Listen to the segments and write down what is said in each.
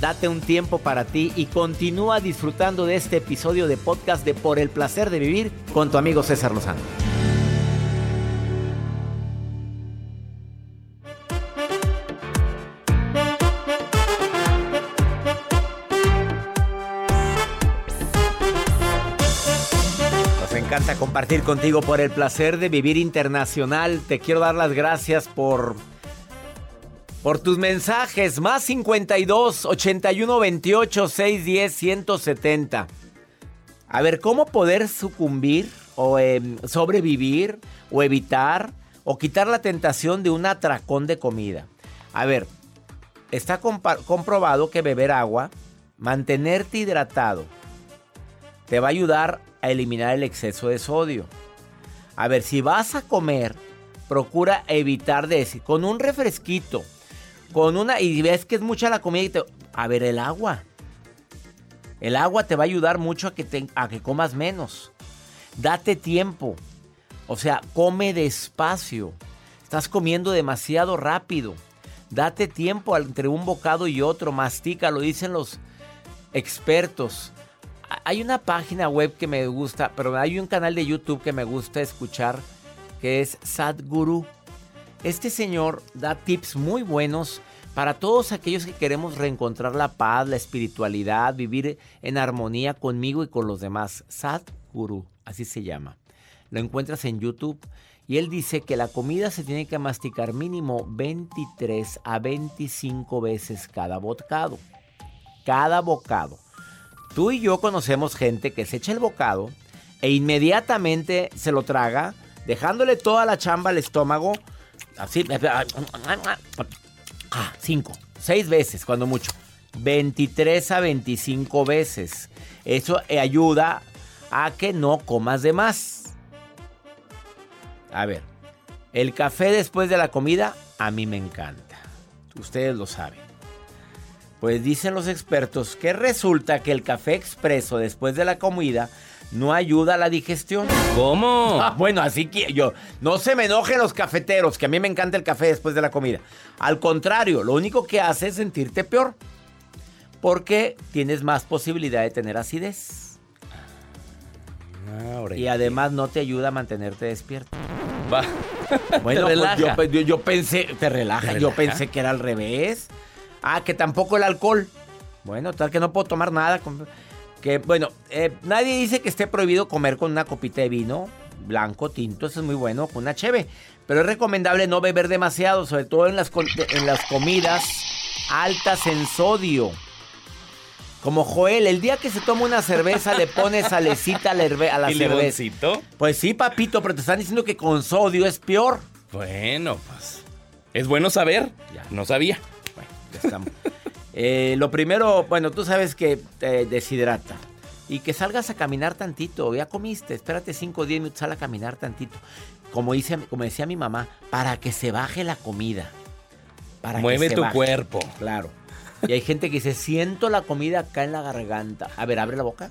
Date un tiempo para ti y continúa disfrutando de este episodio de podcast de Por el placer de vivir con tu amigo César Lozano. Nos encanta compartir contigo por el placer de vivir internacional. Te quiero dar las gracias por por tus mensajes, más 52 81 28 610 170. A ver, ¿cómo poder sucumbir o em, sobrevivir o evitar o quitar la tentación de un atracón de comida? A ver, está comprobado que beber agua, mantenerte hidratado, te va a ayudar a eliminar el exceso de sodio. A ver, si vas a comer, procura evitar de. Con un refresquito, con una. Y ves que es mucha la comida y te. A ver, el agua. El agua te va a ayudar mucho a que, a que comas menos. Date tiempo. O sea, come despacio. Estás comiendo demasiado rápido. Date tiempo entre un bocado y otro. Mastica, lo dicen los expertos. Hay una página web que me gusta, pero hay un canal de YouTube que me gusta escuchar, que es Sadhguru. Este señor da tips muy buenos para todos aquellos que queremos reencontrar la paz, la espiritualidad, vivir en armonía conmigo y con los demás. Sadhguru, así se llama. Lo encuentras en YouTube y él dice que la comida se tiene que masticar mínimo 23 a 25 veces cada bocado. Cada bocado. Tú y yo conocemos gente que se echa el bocado e inmediatamente se lo traga, dejándole toda la chamba al estómago. Así. Ah, cinco, seis veces, cuando mucho. 23 a 25 veces. Eso eh, ayuda a que no comas de más. A ver, el café después de la comida a mí me encanta. Ustedes lo saben. Pues dicen los expertos que resulta que el café expreso después de la comida no ayuda a la digestión. ¿Cómo? Ah, bueno, así que yo, no se me enojen los cafeteros, que a mí me encanta el café después de la comida. Al contrario, lo único que hace es sentirte peor. Porque tienes más posibilidad de tener acidez. Ahora Y además no te ayuda a mantenerte despierto. Va. Bueno, pues yo, yo- yo pensé, te relaja, ¿Te yo relaja? pensé que era al revés. Ah, que tampoco el alcohol. Bueno, tal que no puedo tomar nada. con- Que, bueno, eh, nadie dice que esté prohibido comer con una copita de vino blanco, tinto, eso es muy bueno, con una cheve. Pero es recomendable no beber demasiado, sobre todo en las, en las comidas altas en sodio. Como Joel, el día que se toma una cerveza le pone salecita a la, a la ¿Y cerveza. limoncito? Pues sí, papito, pero te están diciendo que con sodio es peor. Bueno, pues. Es bueno saber. Ya. No sabía. Bueno, ya estamos. Eh, lo primero, bueno, tú sabes que te deshidrata. Y que salgas a caminar tantito. Ya comiste, espérate 5 o 10 minutos, sal a caminar tantito. Como, dice, como decía mi mamá, para que se baje la comida. Para que Mueve se tu baje. cuerpo. Claro. Y hay gente que dice, siento la comida acá en la garganta. A ver, abre la boca.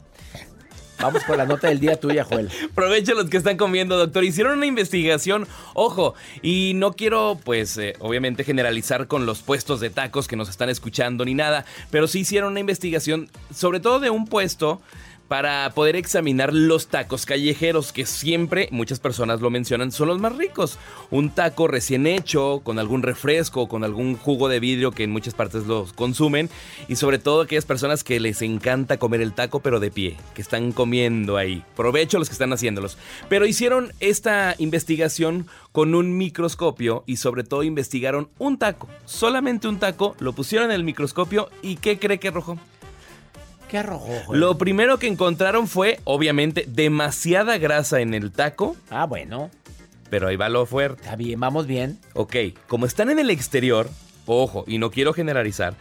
Vamos con la nota del día tuya, Joel. Aprovecha los que están comiendo, doctor. Hicieron una investigación, ojo, y no quiero, pues, eh, obviamente generalizar con los puestos de tacos que nos están escuchando ni nada, pero sí hicieron una investigación, sobre todo de un puesto, para poder examinar los tacos callejeros, que siempre muchas personas lo mencionan, son los más ricos. Un taco recién hecho, con algún refresco, con algún jugo de vidrio que en muchas partes los consumen, y sobre todo aquellas personas que les encanta comer el taco, pero de pie, que están comiendo ahí. Provecho los que están haciéndolos. Pero hicieron esta investigación con un microscopio y sobre todo investigaron un taco, solamente un taco, lo pusieron en el microscopio y ¿qué cree que arrojó? ¿Qué? Lo primero que encontraron fue, obviamente, demasiada grasa en el taco. Ah, bueno. Pero ahí va lo fuerte. Está bien, vamos bien. Ok, como están en el exterior, ojo, y no quiero generalizar,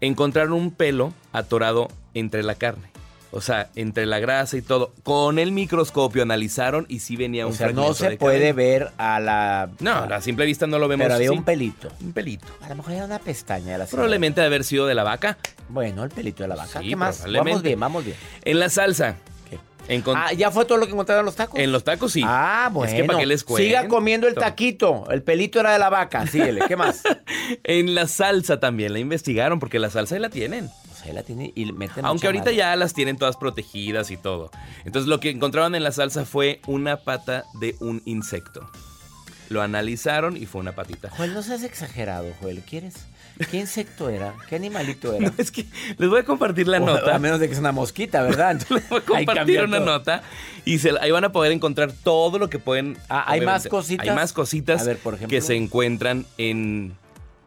encontraron un pelo atorado entre la carne. O sea, entre la grasa y todo. Con el microscopio analizaron y sí venía o un sea, no se puede ver a la... No, a la simple vista no lo vemos Pero había así. un pelito. Un pelito. A lo mejor era una pestaña de la señora. Probablemente de haber sido de la vaca. Bueno, el pelito de la vaca. Sí, ¿Qué más? Vamos bien, vamos bien. En la salsa. Ah, ¿ya fue todo lo que encontraron en los tacos? en los tacos sí. Ah, bueno. Es que para qué les cuento. Siga comiendo el taquito. El pelito era de la vaca. Síguele. ¿Qué más? En la salsa también la investigaron porque la salsa ahí la tienen. O sea, la tiene y le meten Aunque ahorita madre. ya las tienen todas protegidas y todo. Entonces lo que encontraron en la salsa fue una pata de un insecto. Lo analizaron y fue una patita. Joel, no seas exagerado, Joel. ¿Quieres? ¿Qué insecto era? ¿Qué animalito era? Es que les voy a compartir la O- nota. A menos de que es una mosquita, ¿verdad? Les voy a compartir una todo. nota y se- ahí van a poder encontrar todo lo que pueden. Ah, ¿hay más cositas? Hay más cositas A ver, por ejemplo. que se encuentran en,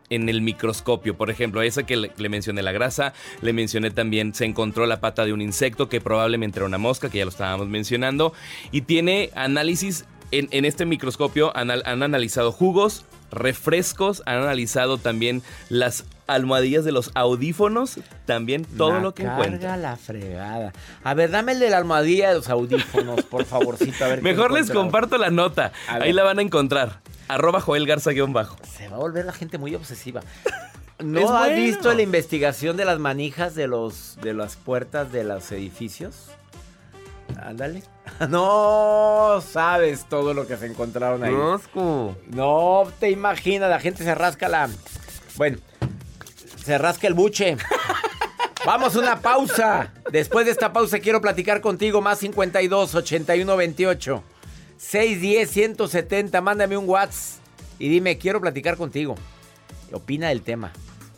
en el microscopio. Por ejemplo, esa que le, le mencioné la grasa, le mencioné también, se encontró la pata de un insecto que probablemente era una mosca, que ya lo estábamos mencionando. Y tiene análisis en, en este microscopio, han analizado jugos, refrescos, han analizado también las almohadillas de los audífonos, también todo lo que encuentran. la fregada. A ver, dame el de la almohadilla de los audífonos, por favorcito. A ver qué Mejor les comparto la nota. Ahí la van a encontrar. Arroba Joel Garza guion bajo. Se va a volver la gente muy obsesiva. ¿No has bueno. visto la investigación de las manijas de los de las puertas de los edificios? Ándale. No sabes todo lo que se encontraron ahí. No te imaginas, la gente se rasca la. Bueno, se rasca el buche. Vamos a una pausa. Después de esta pausa quiero platicar contigo más 52 81 28 610 170. Mándame un WhatsApp y dime, quiero platicar contigo. Opina del tema.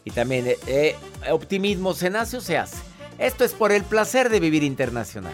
Y también, eh, eh, optimismo, ¿se nace o se hace? Esto es por el placer de vivir internacional.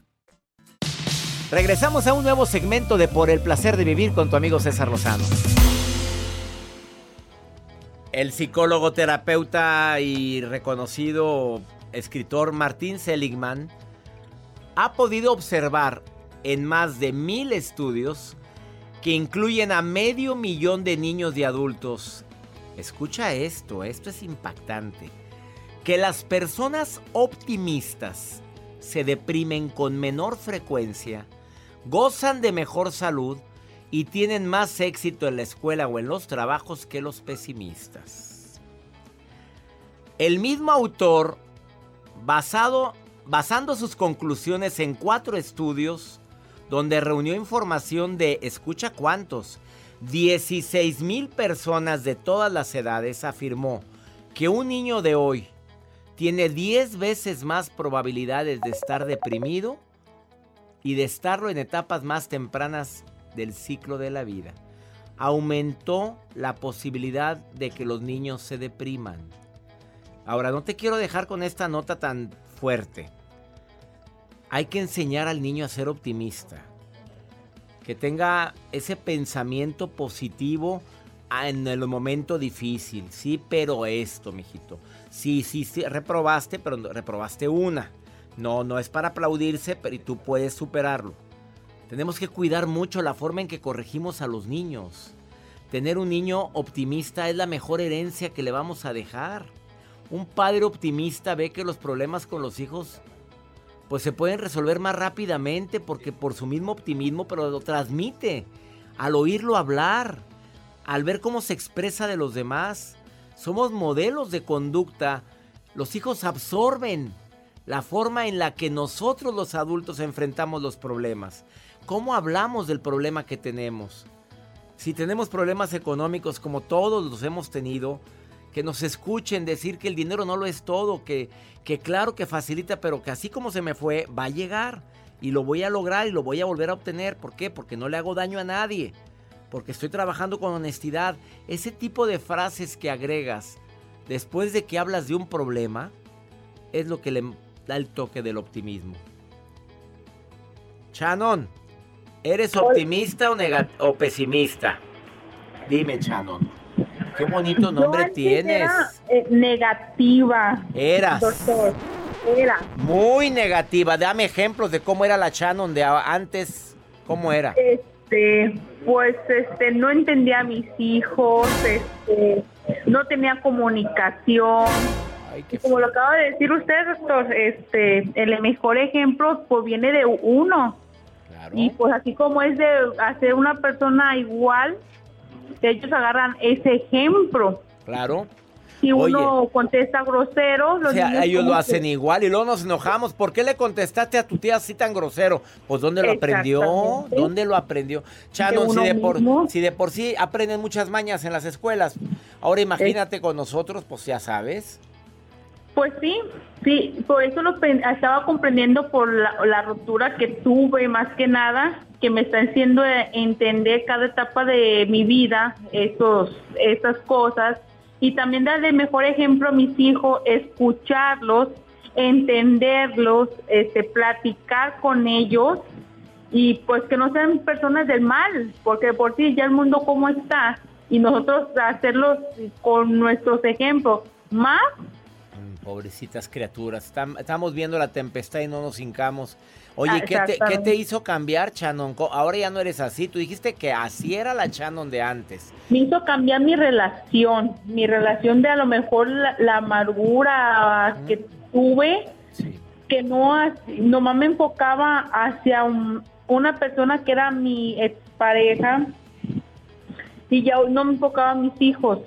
Regresamos a un nuevo segmento de Por el placer de vivir con tu amigo César Lozano. El psicólogo, terapeuta y reconocido escritor Martín Seligman ha podido observar en más de mil estudios que incluyen a medio millón de niños y adultos. Escucha esto, esto es impactante. Que las personas optimistas se deprimen con menor frecuencia, gozan de mejor salud y tienen más éxito en la escuela o en los trabajos que los pesimistas. El mismo autor, basado, basando sus conclusiones en cuatro estudios, donde reunió información de, escucha cuántos, 16 mil personas de todas las edades, afirmó que un niño de hoy tiene 10 veces más probabilidades de estar deprimido y de estarlo en etapas más tempranas del ciclo de la vida. aumentó la posibilidad de que los niños se depriman. Ahora, no te quiero dejar con esta nota tan fuerte. Hay que enseñar al niño a ser optimista. Que tenga ese pensamiento positivo en el momento difícil. Sí, pero esto, mijito. Sí, sí, sí, reprobaste, pero reprobaste una. No, no es para aplaudirse, pero tú puedes superarlo. Tenemos que cuidar mucho la forma en que corregimos a los niños. Tener un niño optimista es la mejor herencia que le vamos a dejar. Un padre optimista ve que los problemas con los hijos pues se pueden resolver más rápidamente porque por su mismo optimismo, pero lo transmite al oírlo hablar, al ver cómo se expresa de los demás. Somos modelos de conducta. Los hijos absorben la forma en la que nosotros los adultos enfrentamos los problemas. ¿Cómo hablamos del problema que tenemos? Si tenemos problemas económicos como todos los hemos tenido, que nos escuchen decir que el dinero no lo es todo, que, que claro que facilita, pero que así como se me fue, va a llegar y lo voy a lograr y lo voy a volver a obtener. ¿Por qué? Porque no le hago daño a nadie, porque estoy trabajando con honestidad. Ese tipo de frases que agregas después de que hablas de un problema es lo que le da el toque del optimismo. Shannon, ¿eres optimista o, o pesimista? Dime, Shannon. Qué bonito nombre tienes. Era, eh, negativa. Eras. Doctor. Era. Muy negativa. Dame ejemplos de cómo era la Shannon de antes. ¿Cómo era? Este, pues, este, no entendía a mis hijos, este, no tenía comunicación. Ay, qué como lo acaba de decir usted, doctor, este, el mejor ejemplo pues viene de uno. Claro. Y pues así como es de hacer una persona igual, ellos agarran ese ejemplo. Claro. Si uno contesta grosero, los o sea, ellos lo hacen igual y luego nos enojamos. ¿Por qué le contestaste a tu tía así tan grosero? Pues ¿dónde lo aprendió? ¿Dónde lo aprendió? Chano, si de, por, si de por sí aprenden muchas mañas en las escuelas, ahora imagínate con nosotros, pues ya sabes. Pues sí, sí, por eso lo estaba comprendiendo por la, la ruptura que tuve más que nada que me está haciendo entender cada etapa de mi vida, esos, esas cosas, y también darle mejor ejemplo a mis hijos, escucharlos, entenderlos, este, platicar con ellos y pues que no sean personas del mal, porque por sí ya el mundo como está y nosotros hacerlos con nuestros ejemplos más Pobrecitas criaturas. Estamos viendo la tempestad y no nos hincamos. Oye, ¿qué te, ¿qué te, hizo cambiar, Shannon? Ahora ya no eres así. Tú dijiste que así era la Shannon de antes. Me hizo cambiar mi relación. Mi relación de a lo mejor la, amargura que tuve. Que no, nomás me enfocaba hacia una persona que era mi expareja. Y ya no me enfocaba a mis hijos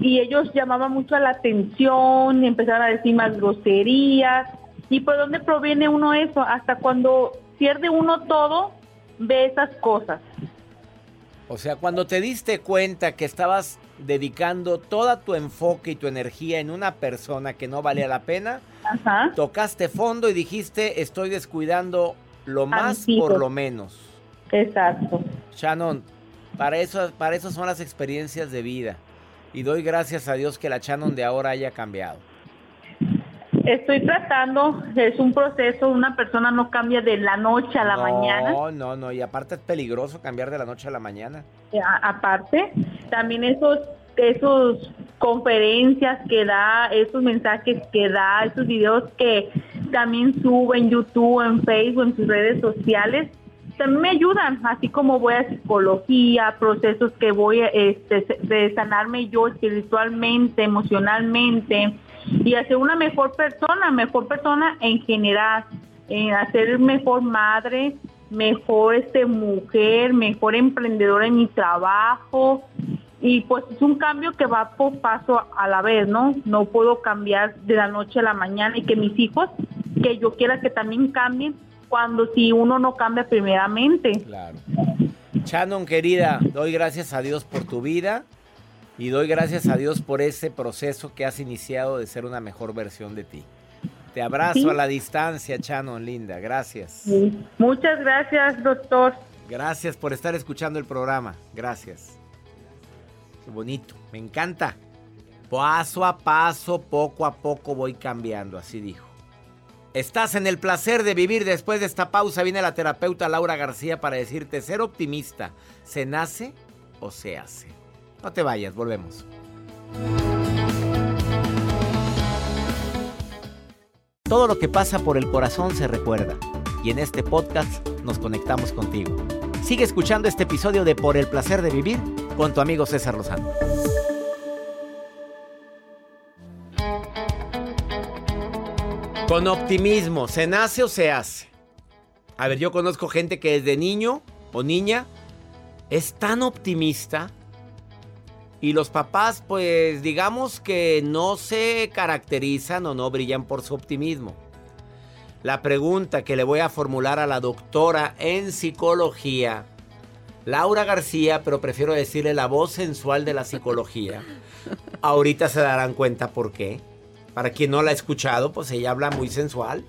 y ellos llamaban mucho la atención, y empezaron a decir más groserías. ¿Y por dónde proviene uno eso? Hasta cuando pierde uno todo, ve esas cosas. O sea, cuando te diste cuenta que estabas dedicando toda tu enfoque y tu energía en una persona que no valía la pena, tocaste fondo y dijiste, estoy descuidando lo más por lo menos. Exacto. Shannon, para eso, para eso son las experiencias de vida y doy gracias a Dios que la Shannon de ahora haya cambiado. Estoy tratando, es un proceso, una persona no cambia de la noche a la mañana. No, no, no, y aparte es peligroso cambiar de la noche a la mañana. aparte, también esos, esos conferencias que da, esos mensajes que da, esos videos que también sube en YouTube, en Facebook, en sus redes sociales, también me ayudan, así como voy a psicología, procesos que voy este, de sanarme yo espiritualmente, emocionalmente y hacer una mejor persona, mejor persona en general, en hacer mejor madre, mejor este mujer, mejor emprendedora en mi trabajo y pues es un cambio que va por paso a la vez, ¿no? No puedo cambiar de la noche a la mañana y que mis hijos, que yo quiera que también cambien, cuando si uno no cambia primeramente. Claro. Shannon, querida, doy gracias a Dios por tu vida y doy gracias a Dios por ese proceso que has iniciado de ser una mejor versión de ti. Te abrazo a la distancia, Shannon, linda. Gracias. Muchas gracias, doctor. Gracias por estar escuchando el programa. Gracias. Qué bonito. Me encanta. Paso a paso, poco a poco voy cambiando, así dijo. Estás en el placer de vivir. Después de esta pausa viene la terapeuta Laura García para decirte ser optimista. ¿Se nace o se hace? No te vayas, volvemos. Todo lo que pasa por el corazón se recuerda. Y en este podcast nos conectamos contigo. Sigue escuchando este episodio de Por el placer de vivir con tu amigo César Lozano. Con optimismo, ¿se nace o se hace? A ver, yo conozco gente que desde niño o niña es tan optimista y los papás, pues digamos que no se caracterizan o no brillan por su optimismo. La pregunta que le voy a formular a la doctora en psicología, Laura García, pero prefiero decirle la voz sensual de la psicología. Ahorita se darán cuenta por qué. Para quien no la ha escuchado, pues ella habla muy sensual.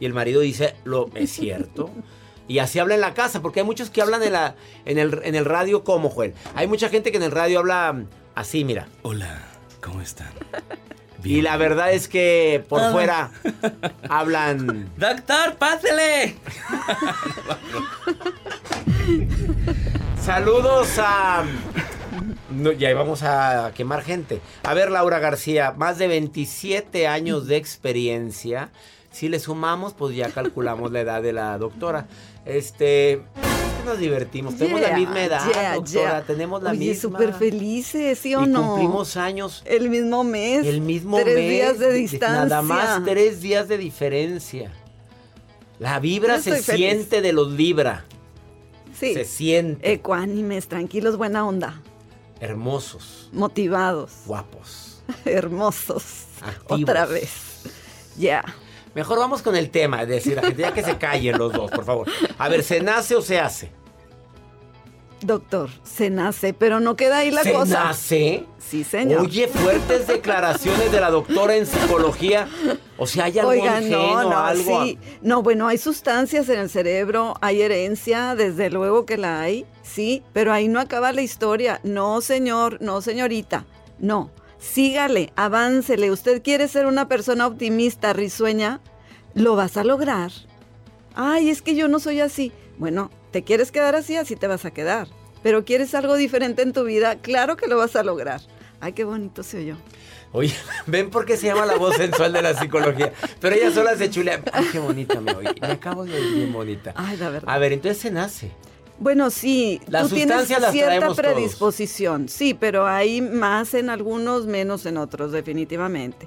Y el marido dice, lo es cierto. Y así habla en la casa, porque hay muchos que hablan en, la, en, el, en el radio como, Joel. Hay mucha gente que en el radio habla así, mira. Hola, ¿cómo están? Y la verdad es que por fuera hablan... ¡Doctor, pásele! Saludos a... No, ya vamos a quemar gente. A ver, Laura García, más de 27 años de experiencia. Si le sumamos, pues ya calculamos la edad de la doctora. Este, nos divertimos. tenemos la misma edad, yeah, doctora. yeah. Tenemos la Oye, misma. súper felices, ¿sí o y no? cumplimos años. El mismo mes. El mismo tres mes. días de distancia. Nada más tres días de diferencia. La vibra Yo se feliz. siente de los libra. Sí. Se siente. Ecuánimes, tranquilos, buena onda. Hermosos, Motivados. guapos. Hermosos. Activos. Otra vez. Ya. Mejor vamos con el tema, es decir, la gente ya que se callen los dos, por favor. A ver, ¿se nace o se hace? Doctor, se nace, pero no queda ahí la ¿Se cosa. nace? Sí, señor. Oye, fuertes declaraciones de la doctora en psicología. O sea, hay algo ajeno, no, no, algo... sí. No, bueno, hay sustancias en el cerebro, hay herencia, desde luego que la hay, sí, pero ahí no acaba la historia. No, señor, no, señorita, no. Sígale, aváncele. Usted quiere ser una persona optimista, risueña, lo vas a lograr. Ay, es que yo no soy así. Bueno, te quieres quedar así, así te vas a quedar. Pero quieres algo diferente en tu vida, claro que lo vas a lograr. Ay, qué bonito se oyó. Oye, ven por qué se llama la voz sensual de la psicología. Pero ella sola se chulea. Ay, qué bonita me oí. Me acabo de oír bien bonita. Ay, la verdad. A ver, entonces se nace. Bueno, sí, tú tienes cierta todos. predisposición, sí, pero hay más en algunos, menos en otros, definitivamente.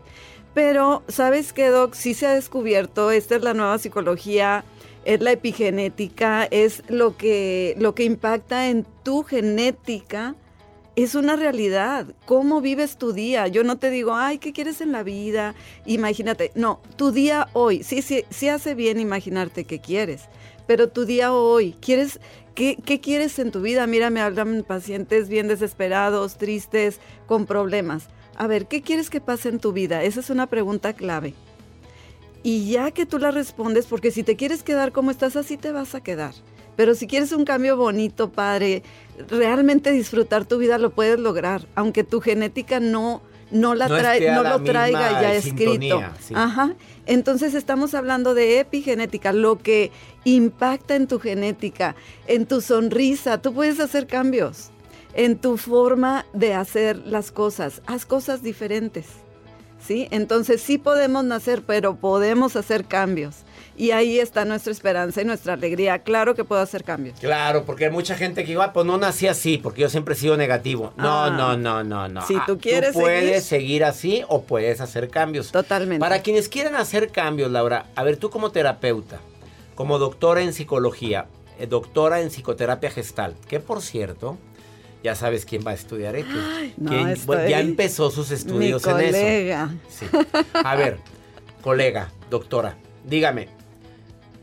Pero, ¿sabes qué, Doc? Sí se ha descubierto, esta es la nueva psicología, es la epigenética, es lo que, lo que impacta en tu genética, es una realidad. ¿Cómo vives tu día? Yo no te digo, ay, ¿qué quieres en la vida? Imagínate. No, tu día hoy. Sí, sí, sí hace bien imaginarte qué quieres. Pero tu día hoy, ¿quieres, qué, qué quieres en tu vida? Mira, me hablan pacientes bien desesperados, tristes, con problemas. A ver, ¿qué quieres que pase en tu vida? Esa es una pregunta clave. Y ya que tú la respondes, porque si te quieres quedar como estás, así te vas a quedar. Pero si quieres un cambio bonito, padre, realmente disfrutar tu vida lo puedes lograr, aunque tu genética no, no, la No trae, no la lo traiga ya sintonía, escrito. sí. Ajá. Entonces estamos hablando de epigenética, lo que impacta en tu genética, en tu sonrisa. Tú puedes hacer cambios en tu forma de hacer las cosas. Haz cosas diferentes. ¿Sí? Entonces sí podemos nacer, pero podemos hacer cambios. Y ahí está nuestra esperanza y nuestra alegría. Claro que puedo hacer cambios. Claro, porque hay mucha gente que igual, pues no nací así, porque yo siempre he sido negativo. No, Ah. no, no, no, no. Si Ah, tú quieres puedes seguir así o puedes hacer cambios. Totalmente. Para quienes quieren hacer cambios, Laura, a ver, tú como terapeuta, como doctora en psicología, eh, doctora en psicoterapia gestal, que por cierto, ya sabes quién va a estudiar. Que- no, estoy- ya empezó sus estudios Mi en eso. colega. Sí. A ver, colega, doctora, dígame,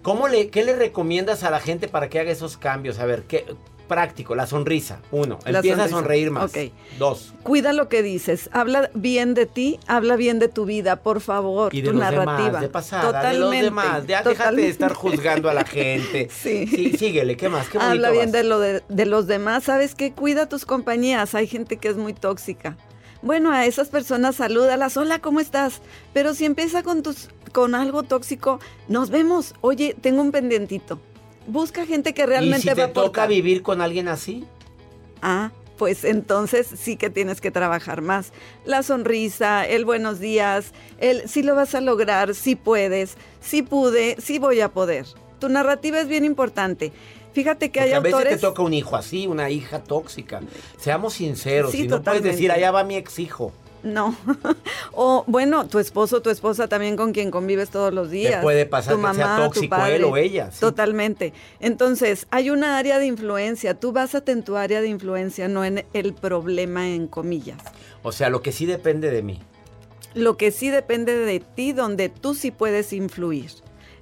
¿cómo le, ¿qué le recomiendas a la gente para que haga esos cambios? A ver, ¿qué, práctico, la sonrisa. Uno, La empieza sonrisa. a sonreír más. Dos, Cuida lo que dices, habla bien de ti, habla bien de tu vida, por favor, y de tu los narrativa. demás, de pasada, de Totalmente. los demás. Ya déjate de estar juzgando a la gente. Sí. Sí, síguele, ¿qué más? Qué Habla bien vas. de, lo de, de los demás. ¿Sabes qué? Cuida tus compañías. Hay gente que es muy tóxica. Bueno, a esas personas salúdalas. Hola, ¿cómo estás? Pero si empieza con, tus, con algo tóxico, nos vemos. Oye, tengo un pendientito. Busca gente que ¿Y realmente si te va a toca vivir con alguien así? Ah, pues entonces sí que tienes que trabajar más. La sonrisa, el buenos días, el sí lo vas a lograr, sí puedes, sí pude, sí voy a poder. Tu narrativa es bien importante. Fíjate que Porque hay a veces te toca un hijo así, una hija tóxica. Seamos sinceros, Sí, si no puedes decir, allá va mi ex hijo. No. o bueno, tu esposo, tu esposa también con quien convives todos los días. puede pasar tu que sea mamá, tu tóxico padre. él o ella, sí. Totalmente. Entonces, hay una área de influencia. Tú básate en tu área de influencia, no en el problema en comillas. O sea, lo que sí depende de mí. Lo que sí depende de ti, donde tú sí puedes influir.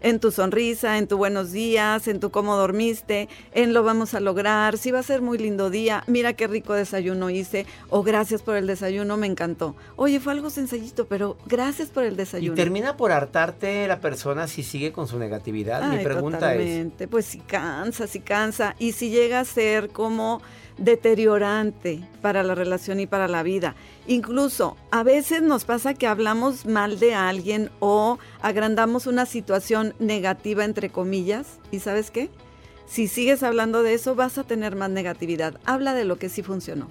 En tu sonrisa, en tu buenos días, en tu cómo dormiste, en lo vamos a lograr, si va a ser muy lindo día, mira qué rico desayuno hice, o gracias por el desayuno, me encantó. Oye, fue algo sencillito, pero gracias por el Y desayuno. termina por hartarte la persona si sigue con su negatividad. Mi pregunta es. Pues si cansa, si cansa. Y si llega a ser como deteriorante para la relación y para la vida. Incluso a veces nos pasa que hablamos mal de alguien o agrandamos una situación negativa, entre comillas. ¿Y sabes qué? Si sigues hablando de eso, vas a tener más negatividad. Habla de lo que sí funcionó.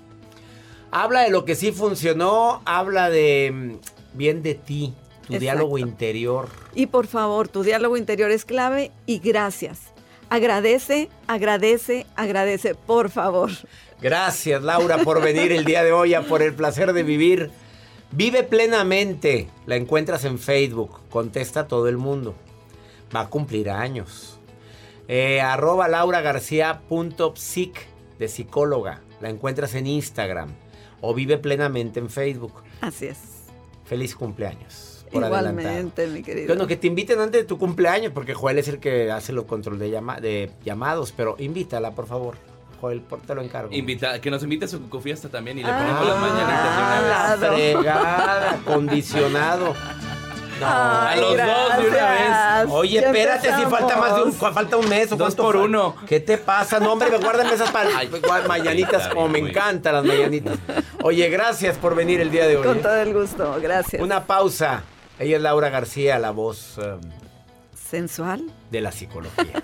habla de lo que sí funcionó, habla de mm, bien de ti, tu Exacto. diálogo interior. Y por favor, tu diálogo interior es clave y gracias. Agradece, agradece, agradece, por favor. Gracias, Laura, por venir el día de hoy a por el placer de vivir. Vive plenamente. La encuentras en Facebook. Contesta a todo el mundo. Va a cumplir años. Eh, arroba lauragarcía.psic de psicóloga. La encuentras en Instagram. O vive plenamente en Facebook. Así es. Feliz cumpleaños. Por adelantado. Igualmente, mi querido. Bueno, que te inviten antes de tu cumpleaños, porque Joel es el que hace los control de, llama- de llamados, pero invítala, por favor. Joel, por- te lo encargo. Invita, que nos invite a su cucufiesta también y le Ah, ponemos las mañanitas de una vez. fregada, acondicionado. No. A los dos de una gracias. Oye, Ya espérate, si falta más de un, falta un mes o Dos por uno. ¿Qué te pasa? No, hombre, guárdame esas pa- Ay, igual mañanitas, como me encantan las mañanitas. Oye, gracias por venir el día de hoy. Con ¿eh? todo el gusto, gracias. Una pausa. Ella es Laura García, la voz eh, Sensual. de la psicología.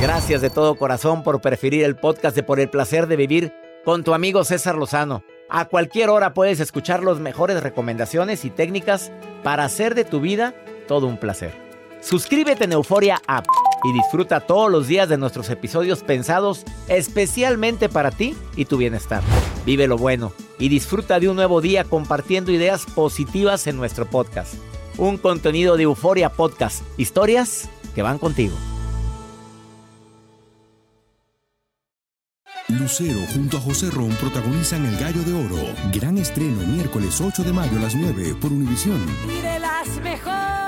Gracias de todo corazón por preferir el podcast de Por el placer de vivir con tu amigo César Lozano. A cualquier hora puedes escuchar las mejores recomendaciones y técnicas para hacer de tu vida todo un placer. Suscríbete en Euforia App y disfruta todos los días de nuestros episodios pensados especialmente para ti y tu bienestar. Vive lo bueno y disfruta de un nuevo día compartiendo ideas positivas en nuestro podcast. Un contenido de Euforia Podcast, historias que van contigo. Lucero junto a José Ron protagonizan El Gallo de Oro. Gran estreno miércoles 8 de mayo a las 9 por Univisión. Y de las mejores.